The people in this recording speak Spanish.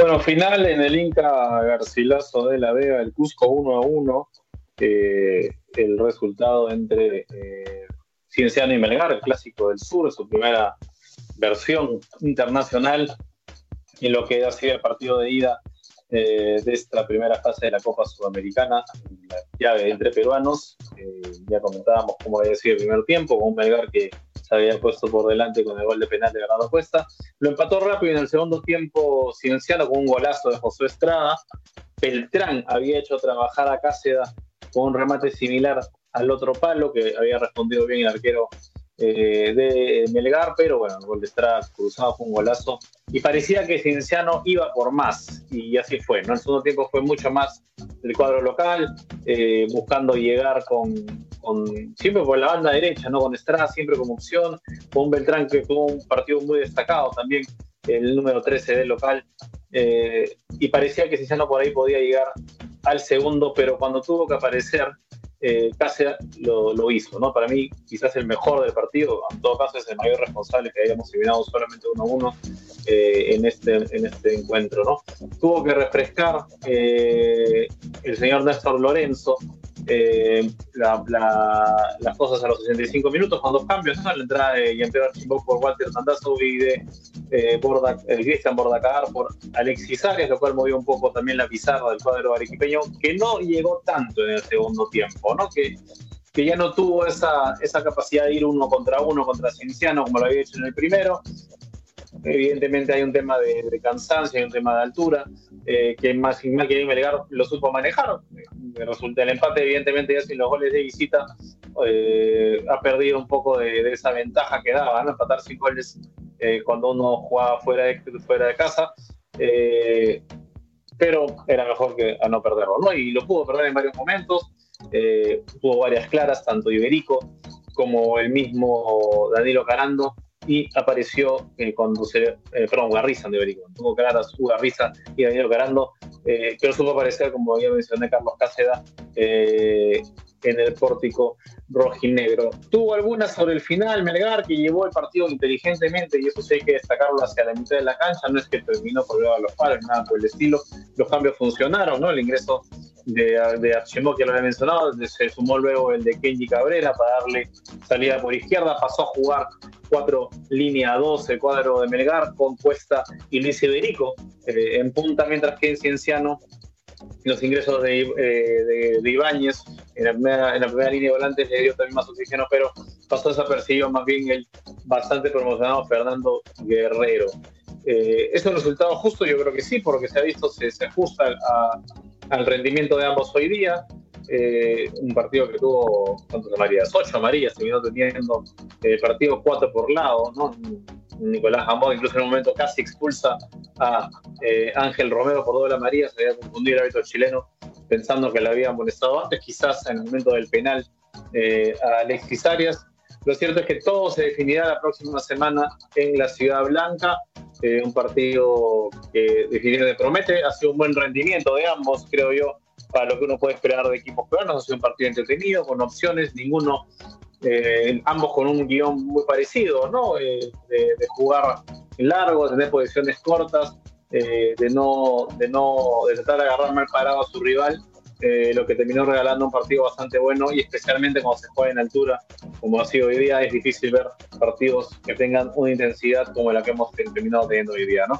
Bueno, final en el Inca Garcilaso de la Vega, el Cusco 1 a 1. Eh, el resultado entre eh, Cienciano y Melgar, el clásico del sur, su primera versión internacional en lo que ha sido el partido de ida eh, de esta primera fase de la Copa Sudamericana, la llave entre peruanos. ya comentábamos cómo había sido el primer tiempo, con un Melgar que se había puesto por delante con el gol de penal de Bernardo Cuesta. Lo empató rápido en el segundo tiempo Cienciano con un golazo de José Estrada. Beltrán había hecho trabajar a Cáceda con un remate similar al otro palo que había respondido bien el arquero eh, de Melgar, pero bueno, el gol de Estrada cruzado fue un golazo y parecía que Cienciano iba por más y así fue, ¿no? El segundo tiempo fue mucho más del cuadro local, eh, buscando llegar con, siempre por la banda derecha, ¿no? Con Estrada siempre como opción, con Beltrán que tuvo un partido muy destacado también, el número 13 del local, eh, y parecía que Cienciano por ahí podía llegar al segundo, pero cuando tuvo que aparecer eh, lo, hizo, ¿no? Para mí, quizás el mejor del partido, en todo caso es el mayor responsable que hayamos eliminado solamente 1-1 eh, en, este, en este encuentro, ¿no? Tuvo que refrescar eh, el señor Néstor Lorenzo eh, las cosas a los 65 minutos con dos cambios, ¿no? La entrada de Jean-Pierre por Walter Tandazo y de eh, Borda, Bordacar por Alexis Arias, lo cual movió un poco también la pizarra del cuadro arequipeño, que no llegó tanto en el segundo tiempo, ¿no? Que, que ya no tuvo esa, esa capacidad de ir uno contra uno contra Cienciano como lo había hecho en el primero, Evidentemente hay un tema de, cansancio, hay un tema de altura, eh, que más que Melgar lo supo manejar. Resulta el empate, evidentemente, ya sin los goles de visita, eh, ha perdido un poco de, esa ventaja que daba, ¿no? Empatar sin goles eh, cuando uno jugaba fuera de, fuera de casa. pero era mejor que a no perderlo, ¿no? Y lo pudo perder en varios momentos. tuvo varias claras, tanto Iberico como el mismo Danilo Carando y apareció eh, cuando se, eh, perdón, Garriza de Iberico, tuvo claras Garriza y Daniel Carando, eh, pero supo aparecer, como había mencionado Carlos Cáceda, eh, en el pórtico rojinegro. Tuvo algunas sobre el final, Melgar, que llevó el partido inteligentemente, y eso sí hay que destacarlo hacia la mitad de la cancha, no es que terminó por a los palos, nada por el estilo, los cambios funcionaron, ¿no? El ingreso de, de que lo había mencionado, se sumó luego el de Kenji Cabrera para darle salida por izquierda, pasó a jugar cuatro línea 2, el cuadro de Melgar, con Cuesta y Luis Iberico eh, en punta, mientras que en Cienciano los ingresos de, eh, Ibáñez en la, primera, línea de volantes le dio también más oxígeno, pero pasó desapercibido más bien el bastante promocionado Fernando Guerrero. Eh, ¿Es un resultado justo? Yo creo que sí, porque se ha visto, se, se ajusta al rendimiento de ambos hoy día. Eh, un partido que tuvo, ¿cuántas amarillas? Ocho amarillas, terminó teniendo eh, partido cuatro por lado, ¿no? Nicolás Gamón incluso en un momento casi expulsa a eh, Ángel Romero por doble amarilla, se había confundido el árbitro chileno pensando que le había molestado antes, quizás en el momento del penal eh, a Alexis Arias. Lo cierto es que todo se definirá la próxima semana en la Ciudad Blanca. Un partido que definitivamente promete, ha sido un buen rendimiento de ambos, creo yo, para lo que uno puede esperar de equipos peruanos. Ha sido un partido entretenido, con opciones, ninguno, eh, ambos con un guion muy parecido, ¿no? Eh, de, jugar largo, de tener posiciones cortas, eh, de no, de no, de tratar de agarrar mal parado a su rival. Lo que terminó regalando un partido bastante bueno y especialmente cuando se juega en altura, como ha sido hoy día, es difícil ver partidos que tengan una intensidad como la que hemos terminado teniendo hoy día, ¿no?